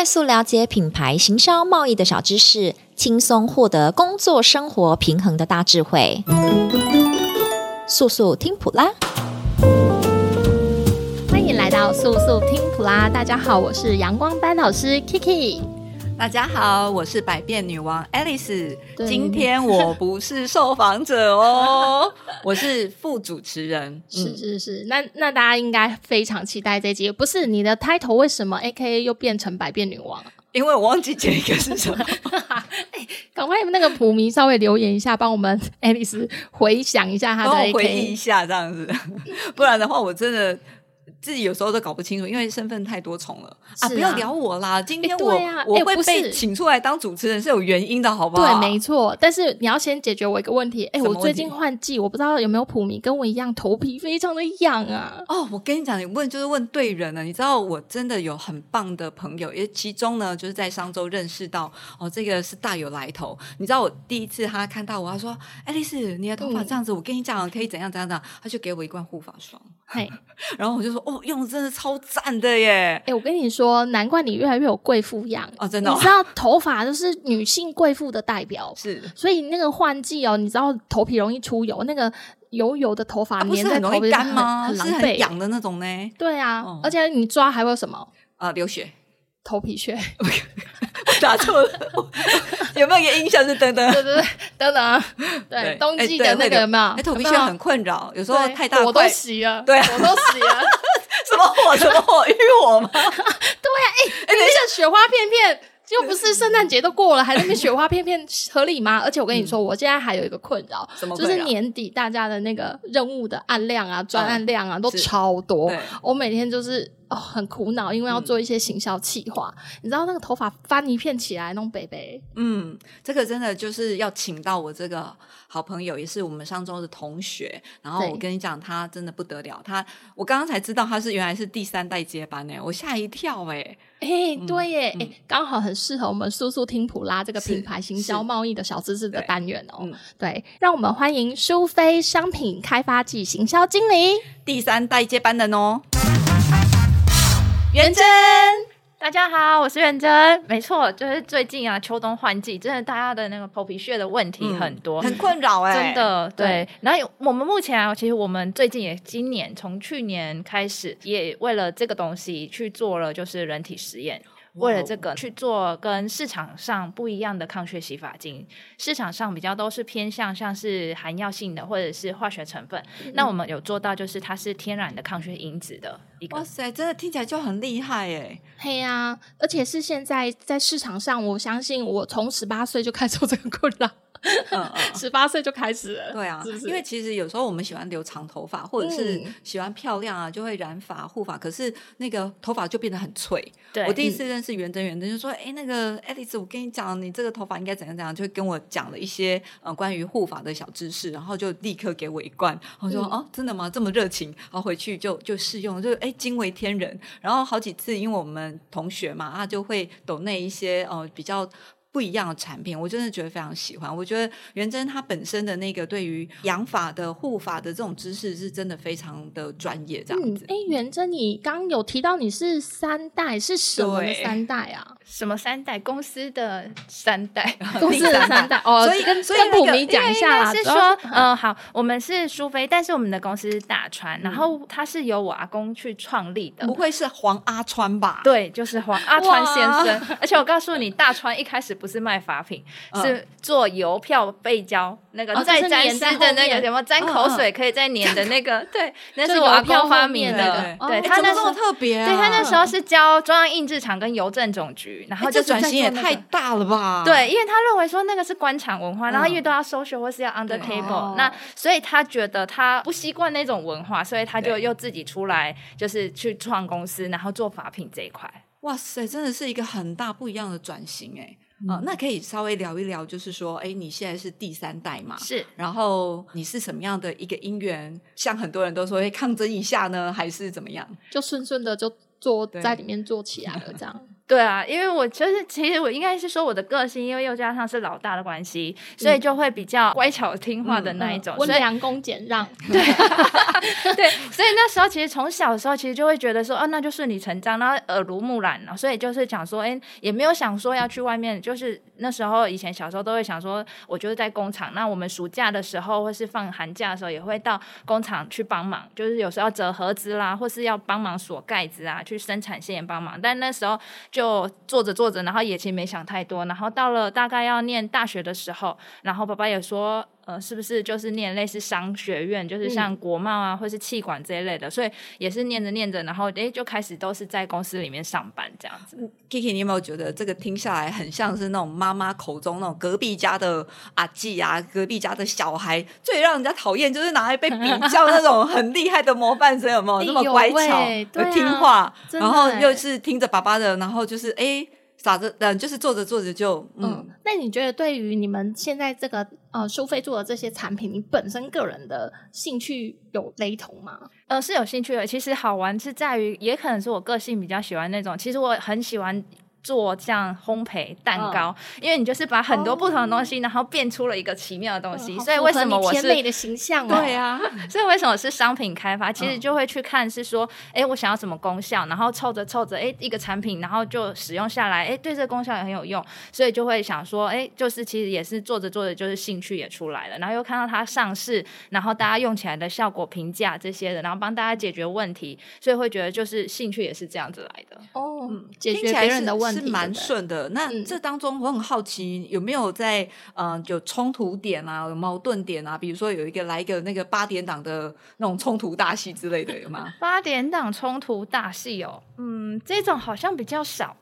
快速了解品牌行销贸易的小知识，轻松获得工作生活平衡的大智慧。速速听普拉，欢迎来到速速听普拉。大家好，我是阳光班老师 Kiki。大家好，我是百变女王 Alice。今天我不是受访者哦，我是副主持人。是是是，那那大家应该非常期待这集。不是你的 title 为什么 AKA 又变成百变女王？因为我忘记这个是什么。哎，赶快那个普迷稍微留言一下，帮我们 Alice 回想一下她的 AKA，回忆一下这样子，不然的话我真的。自己有时候都搞不清楚，因为身份太多重了啊，啊！不要聊我啦，今天我、我会被请出来当主持人是有原因的，好不好？对，没错。但是你要先解决我一个问题。哎、欸，我最近换季，我不知道有没有普迷跟我一样头皮非常的痒啊。哦，我跟你讲，你问就是问对人了。你知道我真的有很棒的朋友，也其中呢就是在商周认识到哦，这个是大有来头。你知道我第一次他看到我，他说：“爱丽丝，你的头发这样子，嗯、我跟你讲可以怎样怎样怎样。”他就给我一罐护发霜。嘿，然后我就说：“哦，用的真的超。”赞的耶！哎、欸，我跟你说，难怪你越来越有贵妇样哦，真的、哦。你知道头发就是女性贵妇的代表，是。所以那个换季哦，你知道头皮容易出油，那个油油的头发粘在头皮上很、啊、很狼狈、痒的那种呢。对啊，哦、而且你抓还会有什么啊、呃？流血，头皮屑。打错了，有没有一个印象是等等？对对对，等等。对，冬季的那个有没有？哎，头皮屑很困扰，有时候太大，我 都洗了。对，我都洗了。什么火？什么火？浴火吗？对呀，哎，哎，等一下，雪花片片。又不是圣诞节都过了，还在那边雪花片片合理吗？而且我跟你说，嗯、我现在还有一个困扰，就是年底大家的那个任务的案量啊、专案量啊、嗯、都超多。我每天就是哦很苦恼，因为要做一些行销企划。嗯、你知道那个头发翻一片起来，弄北北。嗯，这个真的就是要请到我这个好朋友，也是我们上周的同学。然后我跟你讲，他真的不得了。他我刚刚才知道他是原来是第三代接班诶，我吓一跳诶。哎、欸，对耶，哎、嗯，刚、欸、好很适合我们速速听普拉这个品牌行销贸易的小知识的单元哦、喔。对，嗯、对，让我们欢迎苏菲商品开发暨行销经理，第三代接班人哦，元珍。大家好，我是元珍。没错，就是最近啊，秋冬换季，真的大家的那个头皮屑的问题很多，嗯、很困扰哎、欸，真的对。对，然后我们目前啊，其实我们最近也今年从去年开始，也为了这个东西去做了，就是人体实验。为了这个去做跟市场上不一样的抗血洗发精，市场上比较都是偏向像是含药性的或者是化学成分，嗯、那我们有做到就是它是天然的抗血因子的一个。哇塞，真的听起来就很厉害哎！嘿呀、啊，而且是现在在市场上，我相信我从十八岁就开始做这个困扰。嗯，十八岁就开始了，对啊，是不是？因为其实有时候我们喜欢留长头发，或者是喜欢漂亮啊，就会染发护发，可是那个头发就变得很脆。对，我第一次认识元真，元真就说：“哎、欸，那个爱丽丝，我跟你讲，你这个头发应该怎样怎样。”就跟我讲了一些呃关于护发的小知识，然后就立刻给我一罐。我说：“哦、真的吗？这么热情？”然后回去就就试用，就哎惊为天人。然后好几次，因为我们同学嘛，他就会抖那一些呃比较。不一样的产品，我真的觉得非常喜欢。我觉得元珍她本身的那个对于养法的护法的这种知识是真的非常的专业，这样子。哎、嗯，元珍，你刚有提到你是三代，是什么三代啊？什么三代？公司的三代，公司的三代哦。所以跟所以跟普迷讲一下啦，是说，嗯、呃，好，我们是苏菲，但是我们的公司是大川，嗯、然后它是由我阿公去创立的，不会是黄阿川吧？对，就是黄阿川先生。而且我告诉你，大川一开始不是卖法品，嗯、是做邮票背胶，那个再粘湿的那个什么沾口水可以再粘的那个，对，那是我阿公发明的。对，他那时候特别，对他那时候是教中央印制厂跟邮政总局。然后就、欸、转型也太大了吧？对，因为他认为说那个是官场文化，嗯、然后因为都要 social 或是要 under table，、哦、那所以他觉得他不习惯那种文化，所以他就又自己出来，就是去创公司，然后做法品这一块。哇塞，真的是一个很大不一样的转型哎！啊、嗯呃，那可以稍微聊一聊，就是说，哎，你现在是第三代嘛？是。然后你是什么样的一个因缘？像很多人都说，哎抗争一下呢，还是怎么样？就顺顺的就做在里面做起来了，这样。对啊，因为我就是其实我应该是说我的个性，因为又加上是老大的关系，所以就会比较乖巧听话的那一种，温、嗯嗯、良恭俭让。对对，所以那时候其实从小的时候其实就会觉得说，哦，那就顺理成章，然后耳濡目染了，所以就是讲说，哎，也没有想说要去外面，就是那时候以前小时候都会想说，我就是在工厂，那我们暑假的时候或是放寒假的时候也会到工厂去帮忙，就是有时候要折盒子啦，或是要帮忙锁盖子啊，去生产线帮忙，但那时候就。就做着做着，然后也其实没想太多，然后到了大概要念大学的时候，然后爸爸也说，呃，是不是就是念类似商学院，就是像国贸啊，嗯、或是企管这一类的，所以也是念着念着，然后诶就开始都是在公司里面上班这样子。Kiki，你有没有觉得这个听下来很像是那种妈妈口中那种隔壁家的阿季啊，隔壁家的小孩最让人家讨厌就是拿来被比较那种 很厉害的模范生，有没有？那么乖巧、又听话，啊、然后又是听着爸爸的，然后就是哎。傻着，嗯，就是做着做着就，嗯。嗯，那你觉得对于你们现在这个呃收费做的这些产品，你本身个人的兴趣有雷同吗？呃，是有兴趣的。其实好玩是在于，也可能是我个性比较喜欢那种。其实我很喜欢。做这样烘焙蛋糕，嗯、因为你就是把很多不同的东西，哦、然后变出了一个奇妙的东西。嗯、所以为什么我是甜美的形象？对啊，所以为什么是商品开发？其实就会去看是说，哎、嗯，我想要什么功效，然后凑着凑着，哎，一个产品，然后就使用下来，哎，对这个功效也很有用，所以就会想说，哎，就是其实也是做着做着，就是兴趣也出来了，然后又看到它上市，然后大家用起来的效果评价这些的，然后帮大家解决问题，所以会觉得就是兴趣也是这样子来的。哦，嗯、解决别人的问题。是蛮顺的，那这当中我很好奇，有没有在嗯、呃、有冲突点啊，有矛盾点啊？比如说有一个来一个那个八点档的那种冲突大戏之类的，有吗？八点档冲突大戏哦，嗯，这种好像比较少。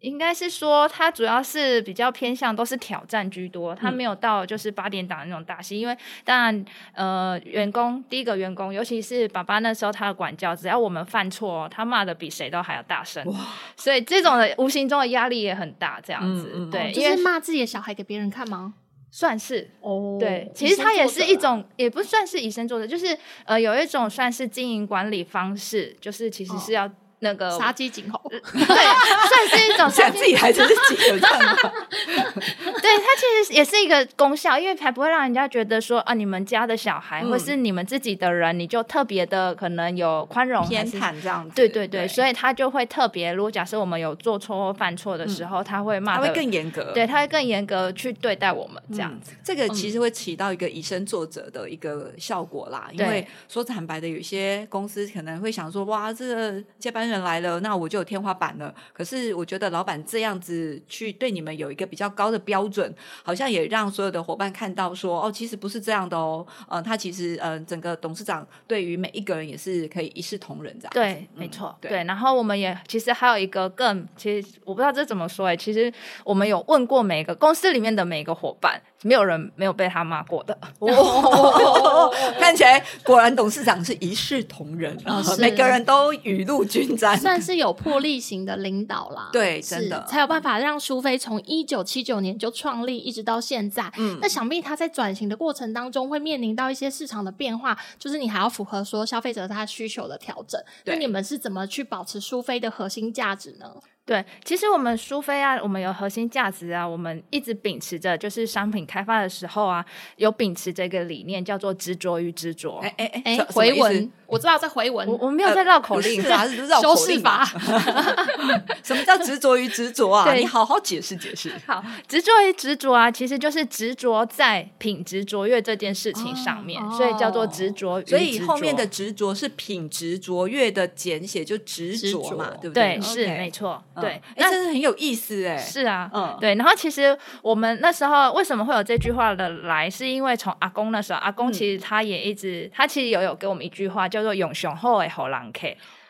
应该是说，它主要是比较偏向都是挑战居多，它没有到就是八点档那种大戏。嗯、因为当然，呃，员工第一个员工，尤其是爸爸那时候他的管教，只要我们犯错，他骂的比谁都还要大声。哇所以这种的无形中的压力也很大，这样子。嗯嗯、对，因为骂自己的小孩给别人看吗？算是哦。对，其实它也是一种，也不算是以身作则，就是呃，有一种算是经营管理方式，就是其实是要。哦那个杀鸡儆猴，对，算是一种杀自己孩子是鸡有这样吗。对，它其实也是一个功效，因为才不会让人家觉得说啊，你们家的小孩、嗯、或是你们自己的人，你就特别的可能有宽容偏袒这样子。对对对，对所以他就会特别。如果假设我们有做错或犯错的时候，嗯、他会骂，他会更严格。对，他会更严格去对待我们这样子、嗯。这个其实会起到一个以身作则的一个效果啦。嗯、因为说坦白的，有些公司可能会想说，哇，这个接班人来了，那我。就有天花板了。可是我觉得老板这样子去对你们有一个比较高的标准，好像也让所有的伙伴看到说，哦，其实不是这样的哦。呃，他其实呃，整个董事长对于每一个人也是可以一视同仁这样。对，没错。对，对，然后我们也其实还有一个更，其实我不知道这怎么说哎。其实我们有问过每个公司里面的每个伙伴，没有人没有被他骂过的。哦，看起来果然董事长是一视同仁，啊，每个人都雨露均沾，算是有。魄力型的领导啦，对，真的才有办法让苏菲从一九七九年就创立，一直到现在。嗯，那想必他在转型的过程当中会面临到一些市场的变化，就是你还要符合说消费者他需求的调整。那你们是怎么去保持苏菲的核心价值呢？对，其实我们苏菲啊，我们有核心价值啊，我们一直秉持着，就是商品开发的时候啊，有秉持这个理念，叫做执着于执着。哎哎哎，回文，我知道在回文，我我没有在绕口令，是啊，是绕口令法。什么叫执着于执着啊？你好好解释解释。好，执着于执着啊，其实就是执着在品质卓越这件事情上面，所以叫做执着。所以后面的执着是品质卓越的简写，就执着嘛，对不对？对，是没错。对，那真的很有意思哎。是啊，嗯，对。然后其实我们那时候为什么会有这句话的来，是因为从阿公那时候，阿公其实他也一直，他其实有有给我们一句话，叫做“用雄厚的好人客”。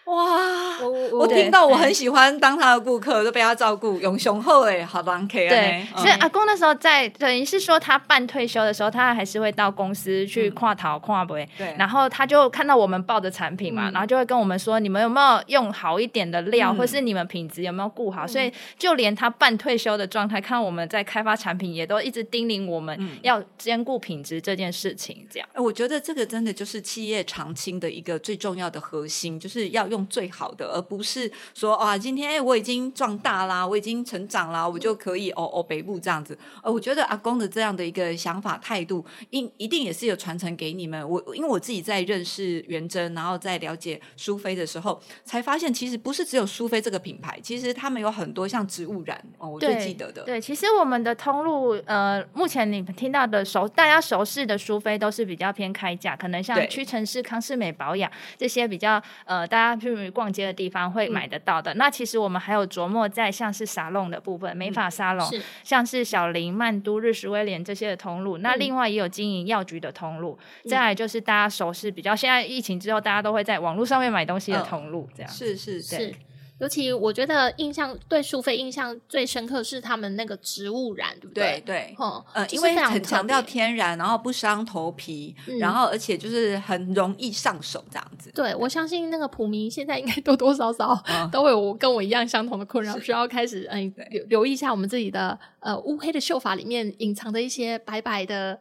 哇，我我听到我很喜欢当他的顾客，就被他照顾，永雄厚哎，好难看啊！对，所以阿公那时候在，等于是说他半退休的时候，他还是会到公司去跨淘跨不？对，然后他就看到我们报的产品嘛，然后就会跟我们说，你们有没有用好一点的料，或是你们品质有没有顾好？所以就连他半退休的状态，看我们在开发产品，也都一直叮咛我们要兼顾品质这件事情。这样，我觉得这个真的就是企业长青的一个最重要的核心，就是要用。用最好的，而不是说啊，今天哎我已经壮大啦，我已经成长啦，我就可以哦哦北部这样子。呃，我觉得阿公的这样的一个想法态度，一一定也是有传承给你们。我因为我自己在认识元珍，然后在了解苏菲的时候，才发现其实不是只有苏菲这个品牌，其实他们有很多像植物染哦，我最记得的。对，其实我们的通路，呃，目前你们听到的熟大家熟悉的苏菲都是比较偏开价，可能像屈臣氏、康是美保养这些比较呃大家去逛街的地方会买得到的。嗯、那其实我们还有琢磨在像是沙龙的部分，美发沙龙，嗯、像是小林、曼都、日食威廉这些的通路。嗯、那另外也有经营药局的通路。嗯、再来就是大家熟悉比较现在疫情之后，大家都会在网络上面买东西的通路，这样、嗯、是是是。是尤其我觉得印象对苏菲印象最深刻是他们那个植物染，对不对？对对，嗯，呃，因为很强调天然，然后不伤头皮，嗯、然后而且就是很容易上手这样子。对，我相信那个普民现在应该多多少少 都会有跟我一样相同的困扰，嗯、需要开始嗯留留意一下我们自己的呃乌黑的秀发里面隐藏的一些白白的。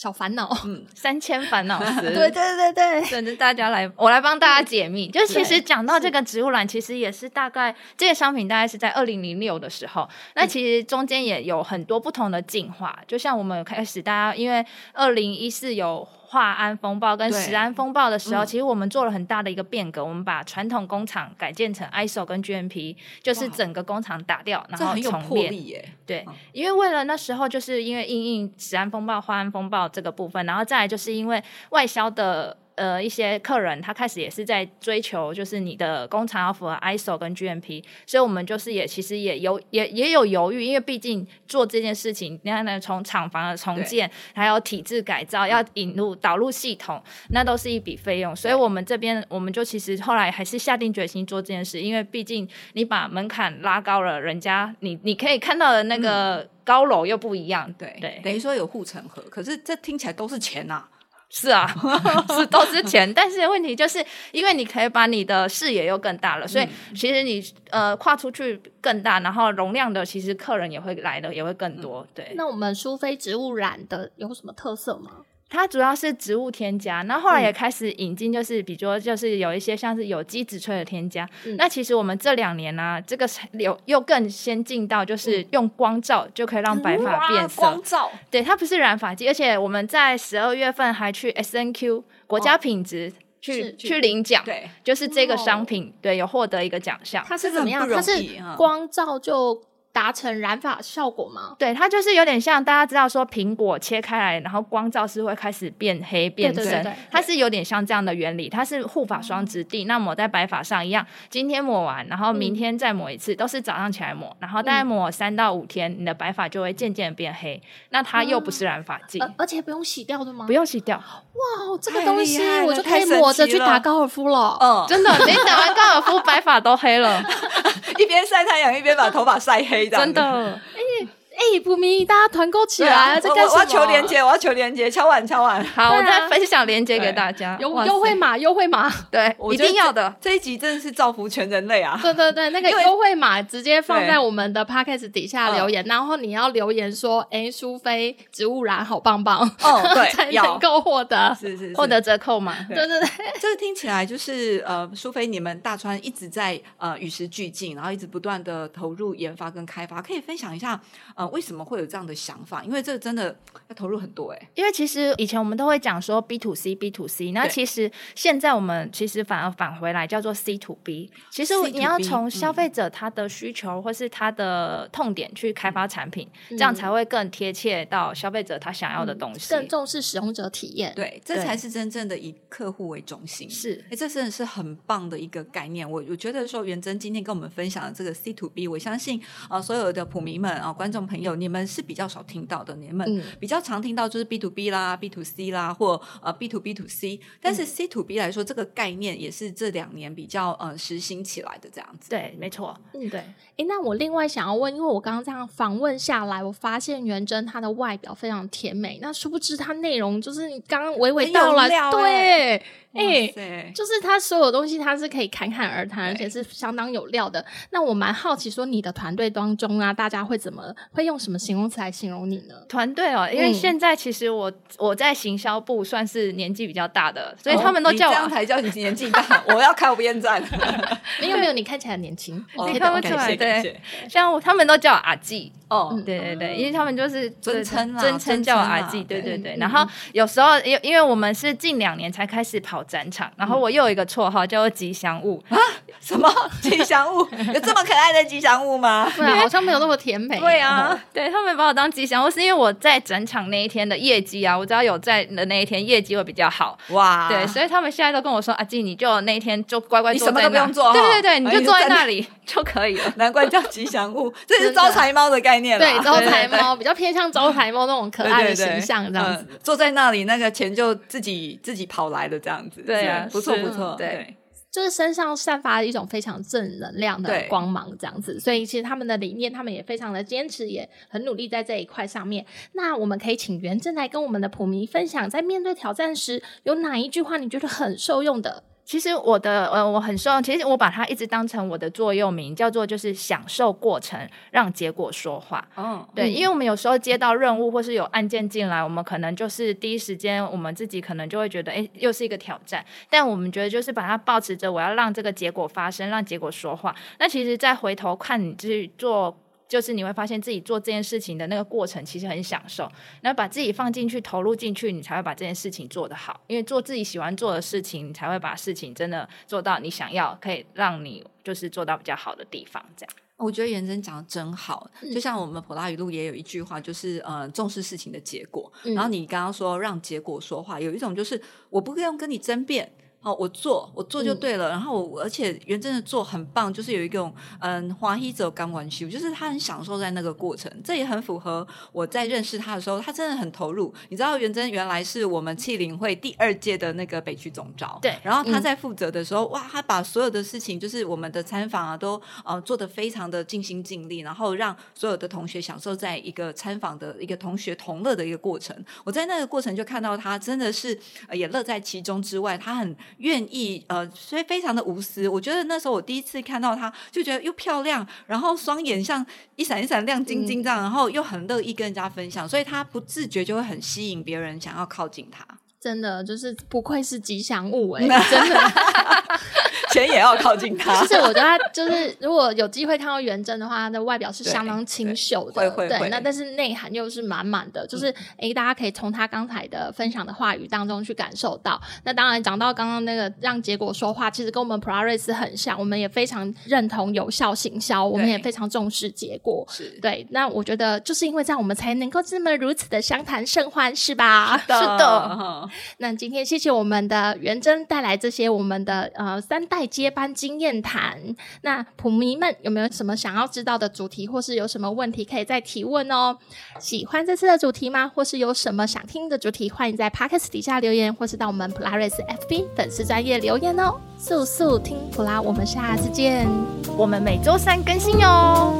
小烦恼，嗯，三千烦恼 丝，对对对对，等着大家来，我来帮大家解密。就其实讲到这个植物染，其实也是大概这个商品大概是在二零零六的时候，那其实中间也有很多不同的进化。就像我们开始，大家因为二零一四有。化安风暴跟石安风暴的时候，其实我们做了很大的一个变革，我们把传统工厂改建成 ISO 跟 GMP，就是整个工厂打掉，然后重练。对，因为为了那时候就是因为应应石安风暴、化安风暴这个部分，然后再来就是因为外销的。呃，一些客人他开始也是在追求，就是你的工厂要符合 ISO 跟 GMP，所以我们就是也其实也有也也有犹豫，因为毕竟做这件事情，你看呢，从厂房的重建，还有体制改造，要引入导入系统，那都是一笔费用，所以我们这边我们就其实后来还是下定决心做这件事，因为毕竟你把门槛拉高了，人家你你可以看到的那个高楼又不一样，嗯、对对，等于说有护城河，可是这听起来都是钱呐、啊。是啊，是都是钱，但是问题就是因为你可以把你的视野又更大了，所以其实你呃跨出去更大，然后容量的其实客人也会来的也会更多。对，那我们苏菲植物染的有什么特色吗？它主要是植物添加，那后，后来也开始引进，就是比如说就是有一些像是有机植萃的添加。嗯、那其实我们这两年呢、啊，这个有又更先进到就是用光照就可以让白发变色。光照，对，它不是染发剂，而且我们在十二月份还去 S N Q 国家品质去、哦、去领奖，对，就是这个商品、哦、对有获得一个奖项。它是怎么样？它是光照就。达成染发效果吗？对，它就是有点像大家知道说苹果切开来，然后光照是会开始变黑变深，对对对对，它是有点像这样的原理。它是护发霜质地，嗯、那抹在白发上一样，今天抹完，然后明天再抹一次，嗯、都是早上起来抹，然后大概抹三到五天，你的白发就会渐渐变黑。那它又不是染发剂、嗯，而且不用洗掉的吗？不用洗掉。哇，这个东西我就可以抹着去打高尔夫了。嗯，真的，你打完高尔夫，白发都黑了。一边晒太阳，一边把头发晒黑，真的。哎哎，普民，大家团购起来！这干什么？我要求连接，我要求连接，敲碗敲碗。好，我再分享连接给大家。优优惠码，优惠码，对，一定要的。这一集真的是造福全人类啊！对对对，那个优惠码直接放在我们的 podcast 底下留言，然后你要留言说：“哎，苏菲植物染好棒棒。”哦，对，才能够获得，是是获得折扣嘛？对对对，这个听起来就是呃，苏菲你们大川一直在呃与时俱进，然后一直不断的投入研发跟开发，可以分享一下呃为什么会有这样的想法，因为这个真的要投入很多哎、欸。因为其实以前我们都会讲说 B to C B to C，那其实现在我们其实反而返回来叫做 C to B。其实你要从消费者他的需求或是他的痛点去开发产品，嗯、这样才会更贴切到消费者他想要的东西，更重视使用者体验。对，这才是真正的以客户为中心。是，哎，这真的是很棒的一个概念。我我觉得说元珍今天跟我们分享的这个 C to B，我相信啊、呃，所有的普民们啊、呃，观众朋友，你们是比较少听到的。你们比较常听到就是 B to B 啦、B to C 啦，或呃 B to B to C，但是 C to B 来说，这个概念也是这两年比较呃实行起来的这样子。对，没错。嗯，对。哎，那我另外想要问，因为我刚刚这样访问下来，我发现元珍她的外表非常甜美，那殊不知她内容就是你刚刚娓娓道来，欸、对。哎，塞就是他所有东西，他是可以侃侃而谈，而且是相当有料的。那我蛮好奇，说你的团队当中啊，大家会怎么会用用什么形容词来形容你呢？团队哦，因为现在其实我、嗯、我在行销部算是年纪比较大的，所以他们都叫我、哦、这样才叫你年纪大。我要靠边站。没有没有，你看起来很年轻，你看不出来。对，像他们都叫我阿季。哦，对对对，因为他们就是尊称尊称叫我阿季。对对对。然后有时候因因为我们是近两年才开始跑展场，然后我又有一个绰号叫做吉祥物啊？什么 吉祥物？有这么可爱的吉祥物吗？对，好像没有那么甜美。对啊，对他们把我当吉祥物，是因为我在展场那一天的业绩啊，我只要有在的那一天业绩会比较好。哇，对，所以他们现在都跟我说：“阿季，你就那一天就乖乖坐在那，你什么都不用做，对对对，你就坐在那里 就可以了。”难怪叫吉祥物，这是招财猫的概念。对，招财猫比较偏向招财猫那种可爱的形象，这样子坐在那里，那个钱就自己自己跑来的这样子。对啊，不错不错，对。就是身上散发一种非常正能量的光芒，这样子，所以其实他们的理念，他们也非常的坚持，也很努力在这一块上面。那我们可以请袁正来跟我们的普迷分享，在面对挑战时，有哪一句话你觉得很受用的？其实我的呃，我很受用。其实我把它一直当成我的座右铭，叫做就是享受过程，让结果说话。嗯，对，嗯、因为我们有时候接到任务或是有案件进来，我们可能就是第一时间，我们自己可能就会觉得，哎，又是一个挑战。但我们觉得就是把它保持着，我要让这个结果发生，让结果说话。那其实再回头看你去做。就是你会发现自己做这件事情的那个过程其实很享受，然后把自己放进去、投入进去，你才会把这件事情做得好。因为做自己喜欢做的事情，你才会把事情真的做到你想要，可以让你就是做到比较好的地方。这样，我觉得元真讲的真好。就像我们普拉语录也有一句话，就是呃重视事情的结果。然后你刚刚说让结果说话，有一种就是我不用跟你争辩。好，我做我做就对了。嗯、然后我而且元真的做很棒，就是有一种嗯华西者甘愿受，就是他很享受在那个过程。这也很符合我在认识他的时候，他真的很投入。你知道元真原来是我们气灵会第二届的那个北区总召，对。然后他在负责的时候，嗯、哇，他把所有的事情，就是我们的参访啊，都呃做得非常的尽心尽力，然后让所有的同学享受在一个参访的一个同学同乐的一个过程。我在那个过程就看到他真的是、呃、也乐在其中之外，他很愿意。呃，所以非常的无私。我觉得那时候我第一次看到她，就觉得又漂亮，然后双眼像一闪一闪亮晶晶这样，嗯、然后又很乐意跟人家分享，所以她不自觉就会很吸引别人想要靠近他。真的就是不愧是吉祥物哎、欸，真的。钱也要靠近他。其实我觉得他就是，如果有机会看到元真的话，他的外表是相当清秀的，对，那但是内涵又是满满的，就是哎、嗯，大家可以从他刚才的分享的话语当中去感受到。那当然讲到刚刚那个让结果说话，其实跟我们普拉瑞斯很像，我们也非常认同有效行销，我们也非常重视结果。是对，那我觉得就是因为这样，我们才能够这么如此的相谈甚欢，是吧？是的。是的那今天谢谢我们的元珍带来这些我们的呃三代接班经验谈。那普迷们有没有什么想要知道的主题或是有什么问题可以再提问哦？喜欢这次的主题吗？或是有什么想听的主题欢迎在 pax 底下留言或是到我们普拉瑞斯 fb 粉丝专业留言哦。速速听普拉我们下次见。我们每周三更新哟。